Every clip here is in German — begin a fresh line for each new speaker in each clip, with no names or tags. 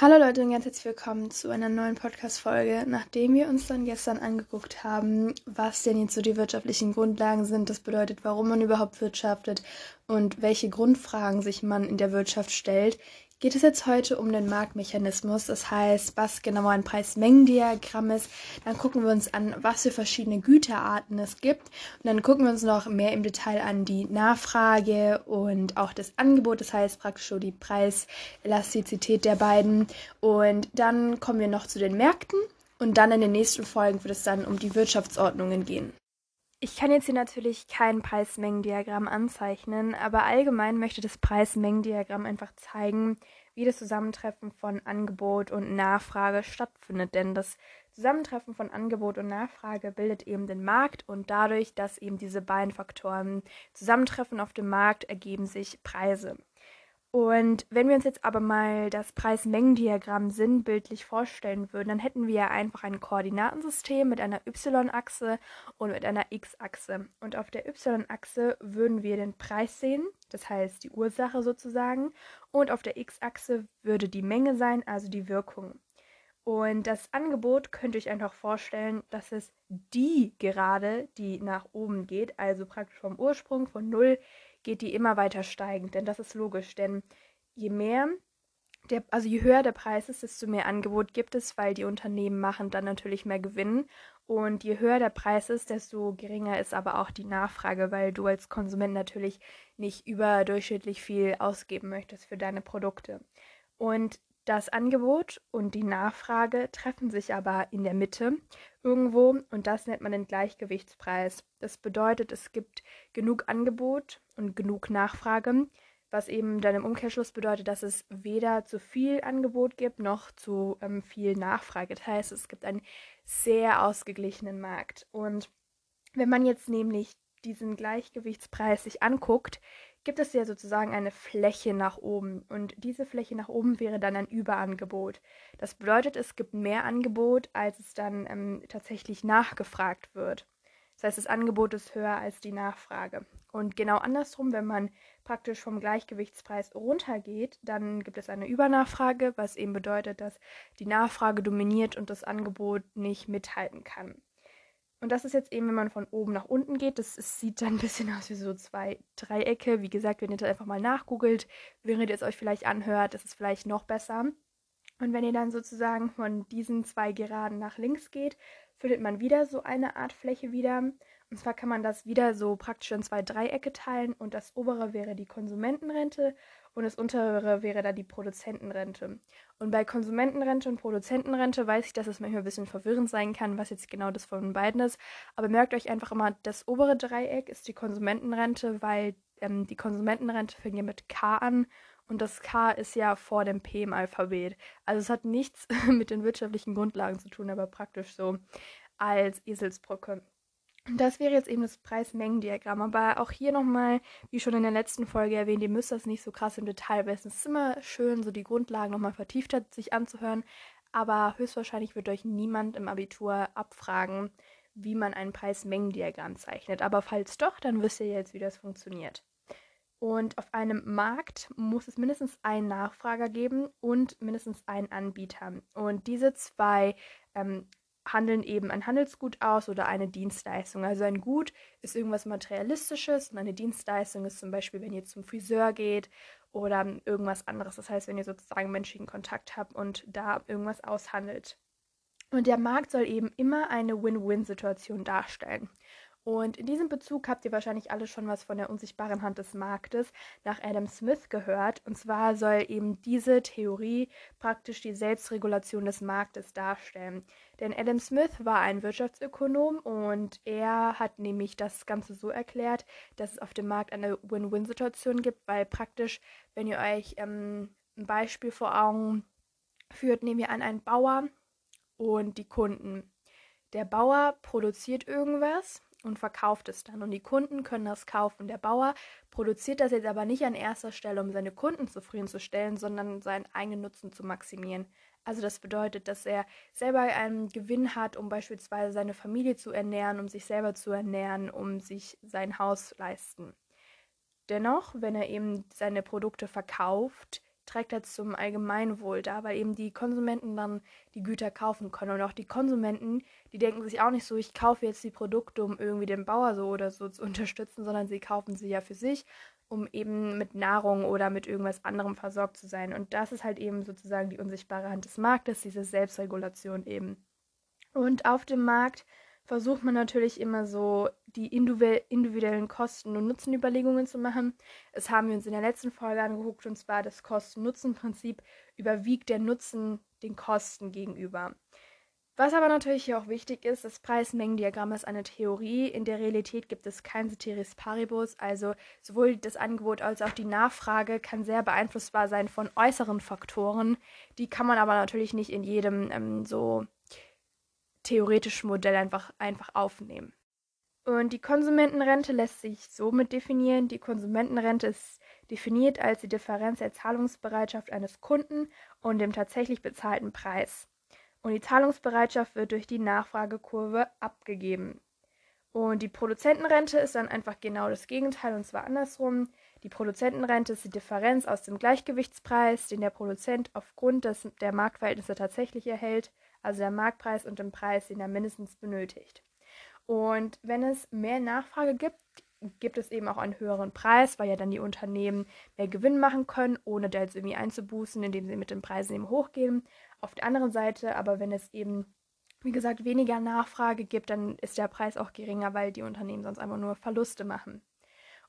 Hallo Leute und ganz herzlich willkommen zu einer neuen Podcast-Folge. Nachdem wir uns dann gestern angeguckt haben, was denn jetzt so die wirtschaftlichen Grundlagen sind, das bedeutet, warum man überhaupt wirtschaftet und welche Grundfragen sich man in der Wirtschaft stellt, geht es jetzt heute um den Marktmechanismus. Das heißt, was genau ein Preis-Mengen-Diagramm ist. Dann gucken wir uns an, was für verschiedene Güterarten es gibt. Und dann gucken wir uns noch mehr im Detail an die Nachfrage und auch das Angebot. Das heißt praktisch so die Preiselastizität der beiden. Und dann kommen wir noch zu den Märkten. Und dann in den nächsten Folgen wird es dann um die Wirtschaftsordnungen gehen. Ich kann jetzt hier natürlich kein Preis-Mengen-Diagramm anzeichnen, aber allgemein möchte das Preis-Mengen-Diagramm einfach zeigen, wie das Zusammentreffen von Angebot und Nachfrage stattfindet. Denn das Zusammentreffen von Angebot und Nachfrage bildet eben den Markt und dadurch, dass eben diese beiden Faktoren zusammentreffen auf dem Markt, ergeben sich Preise. Und wenn wir uns jetzt aber mal das Preis-Mengen-Diagramm sinnbildlich vorstellen würden, dann hätten wir einfach ein Koordinatensystem mit einer y-Achse und mit einer x-Achse. Und auf der y-Achse würden wir den Preis sehen, das heißt die Ursache sozusagen, und auf der x-Achse würde die Menge sein, also die Wirkung. Und das Angebot könnt ihr euch einfach vorstellen, dass es die Gerade, die nach oben geht, also praktisch vom Ursprung von 0 geht die immer weiter steigend. Denn das ist logisch, denn je mehr, der, also je höher der Preis ist, desto mehr Angebot gibt es, weil die Unternehmen machen dann natürlich mehr Gewinn. Und je höher der Preis ist, desto geringer ist aber auch die Nachfrage, weil du als Konsument natürlich nicht überdurchschnittlich viel ausgeben möchtest für deine Produkte. Und das Angebot und die Nachfrage treffen sich aber in der Mitte irgendwo und das nennt man den Gleichgewichtspreis. Das bedeutet, es gibt genug Angebot und genug Nachfrage, was eben dann im Umkehrschluss bedeutet, dass es weder zu viel Angebot gibt noch zu ähm, viel Nachfrage. Das heißt, es gibt einen sehr ausgeglichenen Markt. Und wenn man jetzt nämlich diesen Gleichgewichtspreis sich anguckt, gibt es ja sozusagen eine Fläche nach oben. Und diese Fläche nach oben wäre dann ein Überangebot. Das bedeutet, es gibt mehr Angebot, als es dann ähm, tatsächlich nachgefragt wird. Das heißt, das Angebot ist höher als die Nachfrage. Und genau andersrum, wenn man praktisch vom Gleichgewichtspreis runtergeht, dann gibt es eine Übernachfrage, was eben bedeutet, dass die Nachfrage dominiert und das Angebot nicht mithalten kann. Und das ist jetzt eben, wenn man von oben nach unten geht. Das, das sieht dann ein bisschen aus wie so zwei Dreiecke. Wie gesagt, wenn ihr das einfach mal nachgoogelt, während ihr es euch vielleicht anhört, ist es vielleicht noch besser. Und wenn ihr dann sozusagen von diesen zwei Geraden nach links geht, findet man wieder so eine Art Fläche wieder. Und zwar kann man das wieder so praktisch in zwei Dreiecke teilen und das obere wäre die Konsumentenrente und das untere wäre dann die Produzentenrente. Und bei Konsumentenrente und Produzentenrente weiß ich, dass es manchmal ein bisschen verwirrend sein kann, was jetzt genau das von beiden ist. Aber merkt euch einfach immer, das obere Dreieck ist die Konsumentenrente, weil ähm, die Konsumentenrente fängt ja mit K an und das K ist ja vor dem P im Alphabet. Also es hat nichts mit den wirtschaftlichen Grundlagen zu tun, aber praktisch so als Eselsbrücke. Das wäre jetzt eben das Preis-Mengen-Diagramm. Aber auch hier nochmal, wie schon in der letzten Folge erwähnt, ihr müsst das nicht so krass im Detail wissen. Es ist immer schön, so die Grundlagen nochmal vertiefter sich anzuhören. Aber höchstwahrscheinlich wird euch niemand im Abitur abfragen, wie man ein Preis-Mengen-Diagramm zeichnet. Aber falls doch, dann wisst ihr jetzt, wie das funktioniert. Und auf einem Markt muss es mindestens einen Nachfrager geben und mindestens einen Anbieter. Und diese zwei ähm, handeln eben ein Handelsgut aus oder eine Dienstleistung. Also ein Gut ist irgendwas Materialistisches und eine Dienstleistung ist zum Beispiel, wenn ihr zum Friseur geht oder irgendwas anderes. Das heißt, wenn ihr sozusagen menschlichen Kontakt habt und da irgendwas aushandelt. Und der Markt soll eben immer eine Win-Win-Situation darstellen. Und in diesem Bezug habt ihr wahrscheinlich alle schon was von der unsichtbaren Hand des Marktes nach Adam Smith gehört. Und zwar soll eben diese Theorie praktisch die Selbstregulation des Marktes darstellen. Denn Adam Smith war ein Wirtschaftsökonom und er hat nämlich das Ganze so erklärt, dass es auf dem Markt eine Win-Win-Situation gibt, weil praktisch, wenn ihr euch ähm, ein Beispiel vor Augen führt, nehmen wir an einen Bauer und die Kunden. Der Bauer produziert irgendwas und verkauft es dann. Und die Kunden können das kaufen. Der Bauer produziert das jetzt aber nicht an erster Stelle, um seine Kunden zufriedenzustellen, sondern seinen eigenen Nutzen zu maximieren. Also das bedeutet, dass er selber einen Gewinn hat, um beispielsweise seine Familie zu ernähren, um sich selber zu ernähren, um sich sein Haus leisten. Dennoch, wenn er eben seine Produkte verkauft, trägt halt zum Allgemeinwohl da, weil eben die Konsumenten dann die Güter kaufen können. Und auch die Konsumenten, die denken sich auch nicht so, ich kaufe jetzt die Produkte, um irgendwie den Bauer so oder so zu unterstützen, sondern sie kaufen sie ja für sich, um eben mit Nahrung oder mit irgendwas anderem versorgt zu sein. Und das ist halt eben sozusagen die unsichtbare Hand des Marktes, diese Selbstregulation eben. Und auf dem Markt versucht man natürlich immer so die individuellen Kosten- und Nutzenüberlegungen zu machen. Das haben wir uns in der letzten Folge angeguckt und zwar das Kosten-Nutzen-Prinzip überwiegt der Nutzen den Kosten gegenüber. Was aber natürlich hier auch wichtig ist, das Preis-Mengen-Diagramm ist eine Theorie. In der Realität gibt es kein Ceteris Paribus, also sowohl das Angebot als auch die Nachfrage kann sehr beeinflussbar sein von äußeren Faktoren. Die kann man aber natürlich nicht in jedem ähm, so theoretischen Modell einfach, einfach aufnehmen. Und die Konsumentenrente lässt sich somit definieren. Die Konsumentenrente ist definiert als die Differenz der Zahlungsbereitschaft eines Kunden und dem tatsächlich bezahlten Preis. Und die Zahlungsbereitschaft wird durch die Nachfragekurve abgegeben. Und die Produzentenrente ist dann einfach genau das Gegenteil und zwar andersrum. Die Produzentenrente ist die Differenz aus dem Gleichgewichtspreis, den der Produzent aufgrund des, der Marktverhältnisse tatsächlich erhält, also der Marktpreis und dem Preis, den er mindestens benötigt. Und wenn es mehr Nachfrage gibt, gibt es eben auch einen höheren Preis, weil ja dann die Unternehmen mehr Gewinn machen können, ohne da jetzt irgendwie einzubußen, indem sie mit den Preisen eben hochgehen. Auf der anderen Seite, aber wenn es eben, wie gesagt, weniger Nachfrage gibt, dann ist der Preis auch geringer, weil die Unternehmen sonst einfach nur Verluste machen.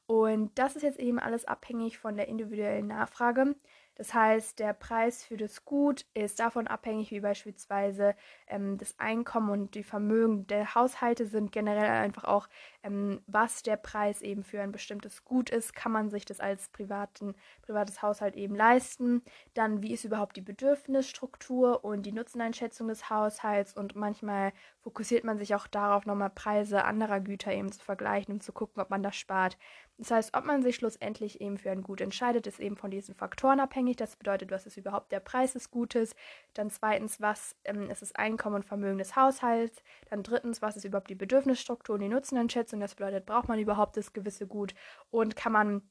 Und das ist jetzt eben alles abhängig von der individuellen Nachfrage. Das heißt, der Preis für das Gut ist davon abhängig, wie beispielsweise ähm, das Einkommen und die Vermögen der Haushalte sind. Generell einfach auch, ähm, was der Preis eben für ein bestimmtes Gut ist. Kann man sich das als privaten, privates Haushalt eben leisten? Dann, wie ist überhaupt die Bedürfnisstruktur und die Nutzeneinschätzung des Haushalts? Und manchmal fokussiert man sich auch darauf, nochmal Preise anderer Güter eben zu vergleichen, um zu gucken, ob man das spart. Das heißt, ob man sich schlussendlich eben für ein Gut entscheidet, ist eben von diesen Faktoren abhängig. Das bedeutet, was ist überhaupt der Preis des Gutes? Dann zweitens, was ähm, ist das Einkommen und Vermögen des Haushalts? Dann drittens, was ist überhaupt die Bedürfnisstruktur und die Nutzeneinschätzung? Das bedeutet, braucht man überhaupt das gewisse Gut? Und kann man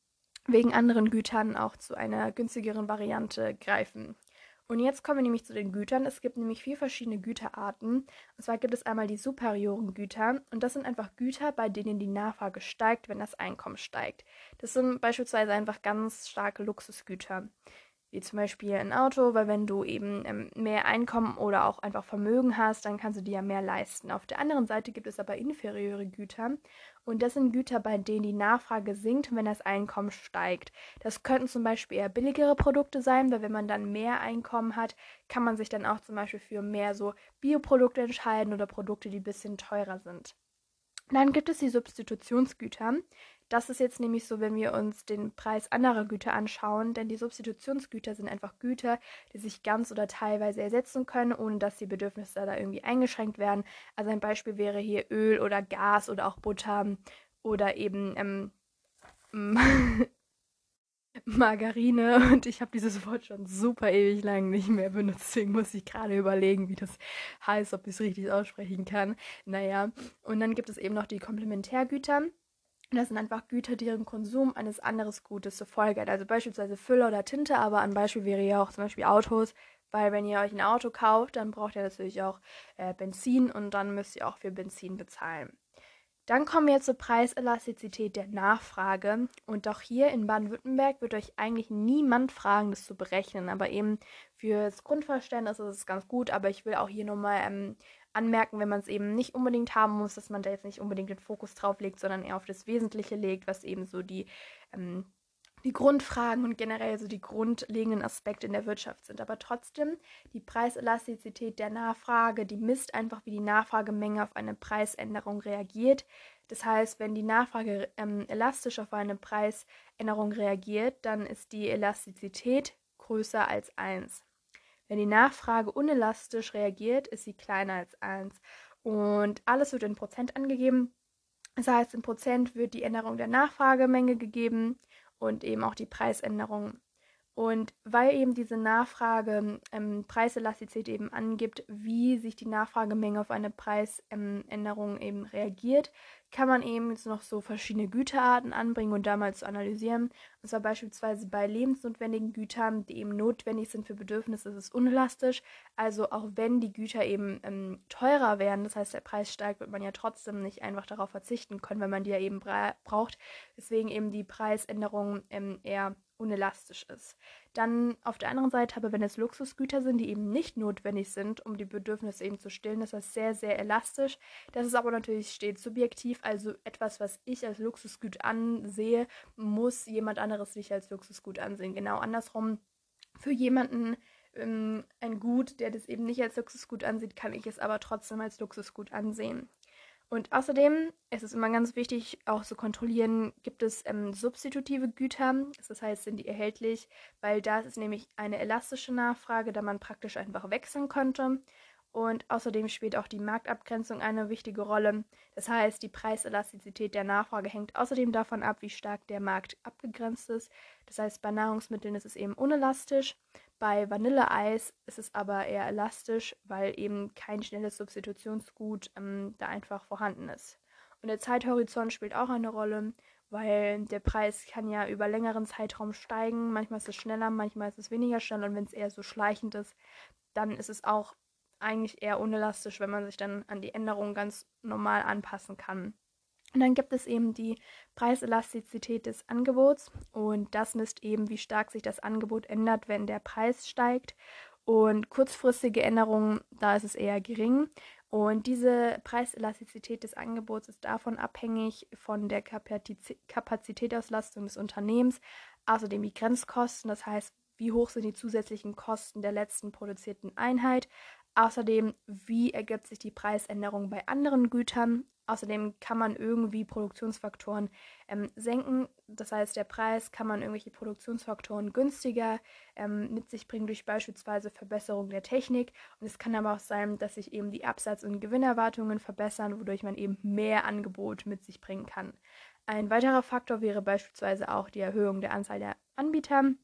wegen anderen Gütern auch zu einer günstigeren Variante greifen? Und jetzt kommen wir nämlich zu den Gütern. Es gibt nämlich vier verschiedene Güterarten. Und zwar gibt es einmal die superioren Güter. Und das sind einfach Güter, bei denen die Nachfrage steigt, wenn das Einkommen steigt. Das sind beispielsweise einfach ganz starke Luxusgüter wie zum Beispiel ein Auto, weil wenn du eben ähm, mehr Einkommen oder auch einfach Vermögen hast, dann kannst du dir ja mehr leisten. Auf der anderen Seite gibt es aber inferieure Güter und das sind Güter, bei denen die Nachfrage sinkt, wenn das Einkommen steigt. Das könnten zum Beispiel eher billigere Produkte sein, weil wenn man dann mehr Einkommen hat, kann man sich dann auch zum Beispiel für mehr so Bioprodukte entscheiden oder Produkte, die ein bisschen teurer sind. Dann gibt es die Substitutionsgüter. Das ist jetzt nämlich so, wenn wir uns den Preis anderer Güter anschauen, denn die Substitutionsgüter sind einfach Güter, die sich ganz oder teilweise ersetzen können, ohne dass die Bedürfnisse da irgendwie eingeschränkt werden. Also ein Beispiel wäre hier Öl oder Gas oder auch Butter oder eben ähm, Margarine und ich habe dieses Wort schon super ewig lang nicht mehr benutzt, deswegen muss ich gerade überlegen, wie das heißt, ob ich es richtig aussprechen kann. Naja, und dann gibt es eben noch die Komplementärgüter. Das sind einfach Güter, deren Konsum eines anderen Gutes zur Folge hat. Also beispielsweise Füller oder Tinte, aber ein Beispiel wäre ja auch zum Beispiel Autos, weil wenn ihr euch ein Auto kauft, dann braucht ihr natürlich auch äh, Benzin und dann müsst ihr auch für Benzin bezahlen. Dann kommen wir zur Preiselastizität der Nachfrage. Und auch hier in Baden-Württemberg wird euch eigentlich niemand fragen, das zu berechnen. Aber eben fürs Grundverständnis ist es ganz gut. Aber ich will auch hier nochmal ähm, anmerken, wenn man es eben nicht unbedingt haben muss, dass man da jetzt nicht unbedingt den Fokus drauf legt, sondern eher auf das Wesentliche legt, was eben so die, ähm, die Grundfragen und generell so die grundlegenden Aspekte in der Wirtschaft sind. Aber trotzdem, die Preiselastizität der Nachfrage, die misst einfach, wie die Nachfragemenge auf eine Preisänderung reagiert. Das heißt, wenn die Nachfrage ähm, elastisch auf eine Preisänderung reagiert, dann ist die Elastizität größer als 1. Wenn die Nachfrage unelastisch reagiert, ist sie kleiner als 1. Und alles wird in Prozent angegeben. Das heißt, in Prozent wird die Änderung der Nachfragemenge gegeben und eben auch die Preisänderung. Und weil eben diese Nachfrage ähm, Preiselastizität eben angibt, wie sich die Nachfragemenge auf eine Preisänderung ähm, eben reagiert, kann man eben jetzt noch so verschiedene Güterarten anbringen und da mal zu analysieren. Und zwar beispielsweise bei lebensnotwendigen Gütern, die eben notwendig sind für Bedürfnisse, ist es unelastisch. Also auch wenn die Güter eben ähm, teurer werden, das heißt der Preis steigt, wird man ja trotzdem nicht einfach darauf verzichten können, wenn man die ja eben bra braucht. Deswegen eben die Preisänderung ähm, eher unelastisch ist. Dann auf der anderen Seite aber, wenn es Luxusgüter sind, die eben nicht notwendig sind, um die Bedürfnisse eben zu stillen, ist das sehr, sehr elastisch. Das ist aber natürlich stets subjektiv, also etwas, was ich als Luxusgut ansehe, muss jemand anderes nicht als Luxusgut ansehen. Genau andersrum, für jemanden ähm, ein Gut, der das eben nicht als Luxusgut ansieht, kann ich es aber trotzdem als Luxusgut ansehen. Und außerdem ist es immer ganz wichtig, auch zu kontrollieren, gibt es ähm, substitutive Güter, das heißt, sind die erhältlich, weil da ist nämlich eine elastische Nachfrage, da man praktisch einfach wechseln könnte. Und außerdem spielt auch die Marktabgrenzung eine wichtige Rolle. Das heißt, die Preiselastizität der Nachfrage hängt außerdem davon ab, wie stark der Markt abgegrenzt ist. Das heißt, bei Nahrungsmitteln ist es eben unelastisch. Bei Vanilleeis ist es aber eher elastisch, weil eben kein schnelles Substitutionsgut ähm, da einfach vorhanden ist. Und der Zeithorizont spielt auch eine Rolle, weil der Preis kann ja über längeren Zeitraum steigen. Manchmal ist es schneller, manchmal ist es weniger schnell. Und wenn es eher so schleichend ist, dann ist es auch eigentlich eher unelastisch, wenn man sich dann an die Änderungen ganz normal anpassen kann. Und dann gibt es eben die Preiselastizität des Angebots und das misst eben, wie stark sich das Angebot ändert, wenn der Preis steigt. Und kurzfristige Änderungen, da ist es eher gering. Und diese Preiselastizität des Angebots ist davon abhängig von der Kapazitätsauslastung des Unternehmens, außerdem die Grenzkosten, das heißt, wie hoch sind die zusätzlichen Kosten der letzten produzierten Einheit, Außerdem, wie ergibt sich die Preisänderung bei anderen Gütern? Außerdem kann man irgendwie Produktionsfaktoren ähm, senken. Das heißt, der Preis kann man irgendwelche Produktionsfaktoren günstiger ähm, mit sich bringen durch beispielsweise Verbesserung der Technik. Und es kann aber auch sein, dass sich eben die Absatz- und Gewinnerwartungen verbessern, wodurch man eben mehr Angebot mit sich bringen kann. Ein weiterer Faktor wäre beispielsweise auch die Erhöhung der Anzahl der Anbieter.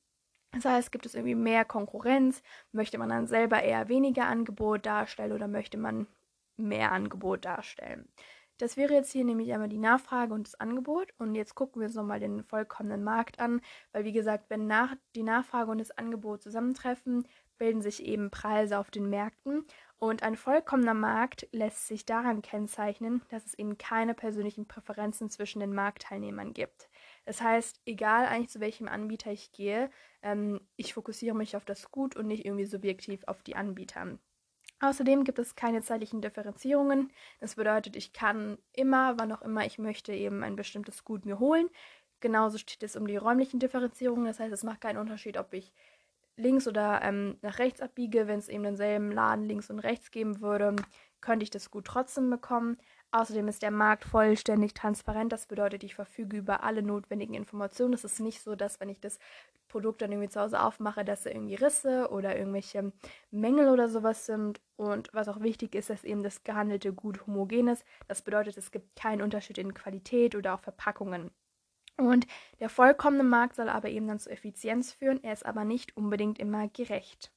Das heißt, gibt es irgendwie mehr Konkurrenz? Möchte man dann selber eher weniger Angebot darstellen oder möchte man mehr Angebot darstellen? Das wäre jetzt hier nämlich einmal die Nachfrage und das Angebot. Und jetzt gucken wir uns nochmal den vollkommenen Markt an, weil wie gesagt, wenn nach, die Nachfrage und das Angebot zusammentreffen, bilden sich eben Preise auf den Märkten. Und ein vollkommener Markt lässt sich daran kennzeichnen, dass es eben keine persönlichen Präferenzen zwischen den Marktteilnehmern gibt. Das heißt, egal eigentlich zu welchem Anbieter ich gehe, ähm, ich fokussiere mich auf das Gut und nicht irgendwie subjektiv auf die Anbieter. Außerdem gibt es keine zeitlichen Differenzierungen. Das bedeutet, ich kann immer, wann auch immer ich möchte, eben ein bestimmtes Gut mir holen. Genauso steht es um die räumlichen Differenzierungen. Das heißt, es macht keinen Unterschied, ob ich links oder ähm, nach rechts abbiege. Wenn es eben denselben Laden links und rechts geben würde, könnte ich das Gut trotzdem bekommen. Außerdem ist der Markt vollständig transparent. Das bedeutet, ich verfüge über alle notwendigen Informationen. Es ist nicht so, dass wenn ich das Produkt dann irgendwie zu Hause aufmache, dass da irgendwie Risse oder irgendwelche Mängel oder sowas sind. Und was auch wichtig ist, dass eben das gehandelte Gut homogen ist. Das bedeutet, es gibt keinen Unterschied in Qualität oder auch Verpackungen. Und der vollkommene Markt soll aber eben dann zu Effizienz führen. Er ist aber nicht unbedingt immer gerecht.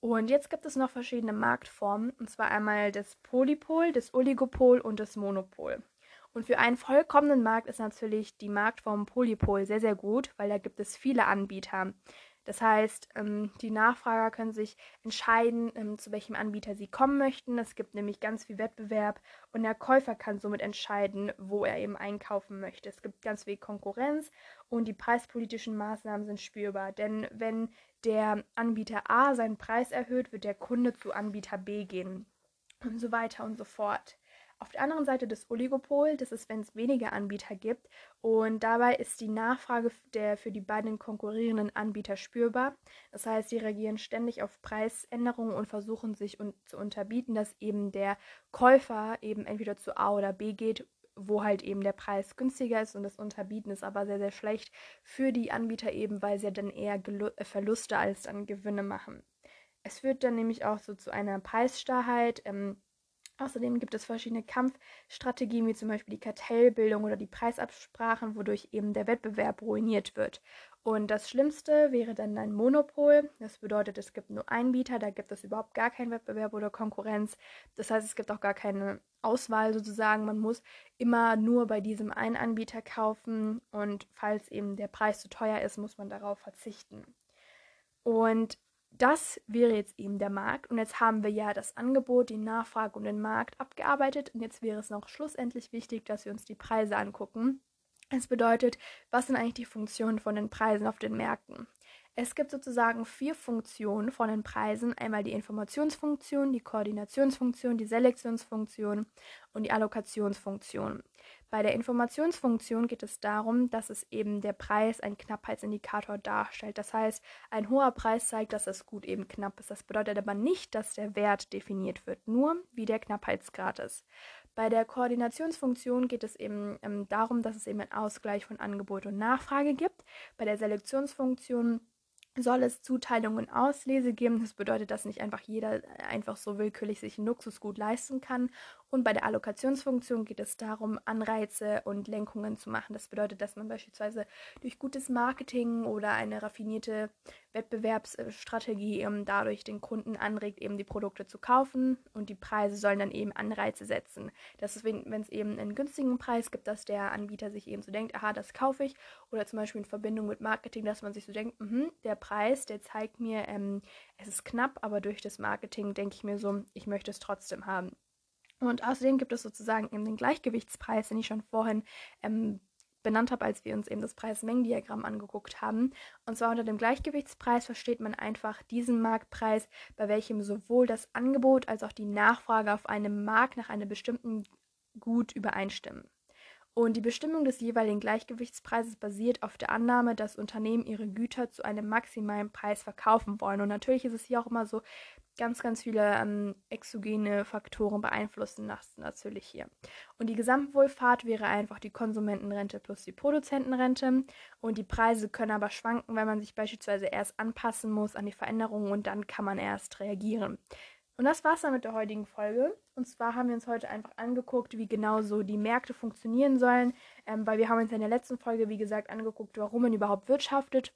Und jetzt gibt es noch verschiedene Marktformen, und zwar einmal das Polypol, das Oligopol und das Monopol. Und für einen vollkommenen Markt ist natürlich die Marktform Polypol sehr, sehr gut, weil da gibt es viele Anbieter. Das heißt, ähm, die Nachfrager können sich entscheiden, ähm, zu welchem Anbieter sie kommen möchten. Es gibt nämlich ganz viel Wettbewerb und der Käufer kann somit entscheiden, wo er eben einkaufen möchte. Es gibt ganz viel Konkurrenz und die preispolitischen Maßnahmen sind spürbar. Denn wenn der Anbieter A seinen Preis erhöht, wird der Kunde zu Anbieter B gehen und so weiter und so fort. Auf der anderen Seite des Oligopol, das ist, wenn es weniger Anbieter gibt und dabei ist die Nachfrage der für die beiden konkurrierenden Anbieter spürbar. Das heißt, sie reagieren ständig auf Preisänderungen und versuchen sich un zu unterbieten, dass eben der Käufer eben entweder zu A oder B geht, wo halt eben der Preis günstiger ist und das Unterbieten ist aber sehr, sehr schlecht für die Anbieter eben, weil sie dann eher Gelu Verluste als dann Gewinne machen. Es führt dann nämlich auch so zu einer Preisstarrheit. Ähm, Außerdem gibt es verschiedene Kampfstrategien, wie zum Beispiel die Kartellbildung oder die Preisabsprachen, wodurch eben der Wettbewerb ruiniert wird. Und das Schlimmste wäre dann ein Monopol. Das bedeutet, es gibt nur einen Bieter, da gibt es überhaupt gar keinen Wettbewerb oder Konkurrenz. Das heißt, es gibt auch gar keine Auswahl sozusagen. Man muss immer nur bei diesem einen Anbieter kaufen und falls eben der Preis zu teuer ist, muss man darauf verzichten. Und das wäre jetzt eben der Markt. Und jetzt haben wir ja das Angebot, die Nachfrage und den Markt abgearbeitet. Und jetzt wäre es noch schlussendlich wichtig, dass wir uns die Preise angucken. Es bedeutet, was sind eigentlich die Funktionen von den Preisen auf den Märkten? Es gibt sozusagen vier Funktionen von den Preisen. Einmal die Informationsfunktion, die Koordinationsfunktion, die Selektionsfunktion und die Allokationsfunktion. Bei der Informationsfunktion geht es darum, dass es eben der Preis ein Knappheitsindikator darstellt. Das heißt, ein hoher Preis zeigt, dass es gut eben knapp ist. Das bedeutet aber nicht, dass der Wert definiert wird, nur wie der Knappheitsgrad ist. Bei der Koordinationsfunktion geht es eben ähm, darum, dass es eben einen Ausgleich von Angebot und Nachfrage gibt. Bei der Selektionsfunktion soll es Zuteilungen und Auslese geben. Das bedeutet, dass nicht einfach jeder einfach so willkürlich sich ein Luxusgut leisten kann. Und bei der Allokationsfunktion geht es darum, Anreize und Lenkungen zu machen. Das bedeutet, dass man beispielsweise durch gutes Marketing oder eine raffinierte Wettbewerbsstrategie eben dadurch den Kunden anregt, eben die Produkte zu kaufen und die Preise sollen dann eben Anreize setzen. Das ist, wenn es eben einen günstigen Preis gibt, dass der Anbieter sich eben so denkt, aha, das kaufe ich. Oder zum Beispiel in Verbindung mit Marketing, dass man sich so denkt, mh, der Preis, der zeigt mir, ähm, es ist knapp, aber durch das Marketing denke ich mir so, ich möchte es trotzdem haben. Und außerdem gibt es sozusagen eben den Gleichgewichtspreis, den ich schon vorhin ähm, benannt habe, als wir uns eben das Preis-Mengen-Diagramm angeguckt haben. Und zwar unter dem Gleichgewichtspreis versteht man einfach diesen Marktpreis, bei welchem sowohl das Angebot als auch die Nachfrage auf einem Markt nach einem bestimmten Gut übereinstimmen. Und die Bestimmung des jeweiligen Gleichgewichtspreises basiert auf der Annahme, dass Unternehmen ihre Güter zu einem maximalen Preis verkaufen wollen. Und natürlich ist es hier auch immer so, ganz, ganz viele ähm, exogene Faktoren beeinflussen das natürlich hier. Und die Gesamtwohlfahrt wäre einfach die Konsumentenrente plus die Produzentenrente. Und die Preise können aber schwanken, wenn man sich beispielsweise erst anpassen muss an die Veränderungen und dann kann man erst reagieren. Und das war's dann mit der heutigen Folge. Und zwar haben wir uns heute einfach angeguckt, wie genau so die Märkte funktionieren sollen, ähm, weil wir haben uns in der letzten Folge, wie gesagt, angeguckt, warum man überhaupt wirtschaftet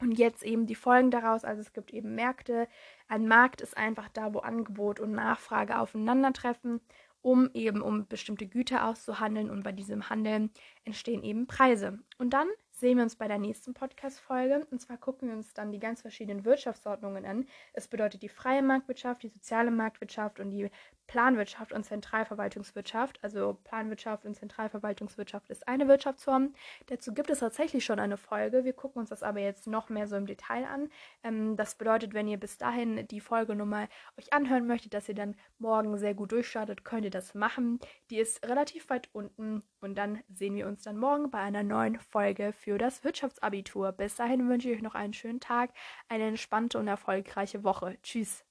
und jetzt eben die Folgen daraus, also es gibt eben Märkte. Ein Markt ist einfach da, wo Angebot und Nachfrage aufeinandertreffen, um eben um bestimmte Güter auszuhandeln und bei diesem Handeln entstehen eben Preise. Und dann sehen wir uns bei der nächsten Podcast-Folge. Und zwar gucken wir uns dann die ganz verschiedenen Wirtschaftsordnungen an. Es bedeutet die freie Marktwirtschaft, die soziale Marktwirtschaft und die Planwirtschaft und Zentralverwaltungswirtschaft. Also Planwirtschaft und Zentralverwaltungswirtschaft ist eine Wirtschaftsform. Dazu gibt es tatsächlich schon eine Folge. Wir gucken uns das aber jetzt noch mehr so im Detail an. Ähm, das bedeutet, wenn ihr bis dahin die Folge nochmal euch anhören möchtet, dass ihr dann morgen sehr gut durchstartet, könnt ihr das machen. Die ist relativ weit unten und dann sehen wir uns dann morgen bei einer neuen Folge für das Wirtschaftsabitur. Bis dahin wünsche ich euch noch einen schönen Tag, eine entspannte und erfolgreiche Woche. Tschüss.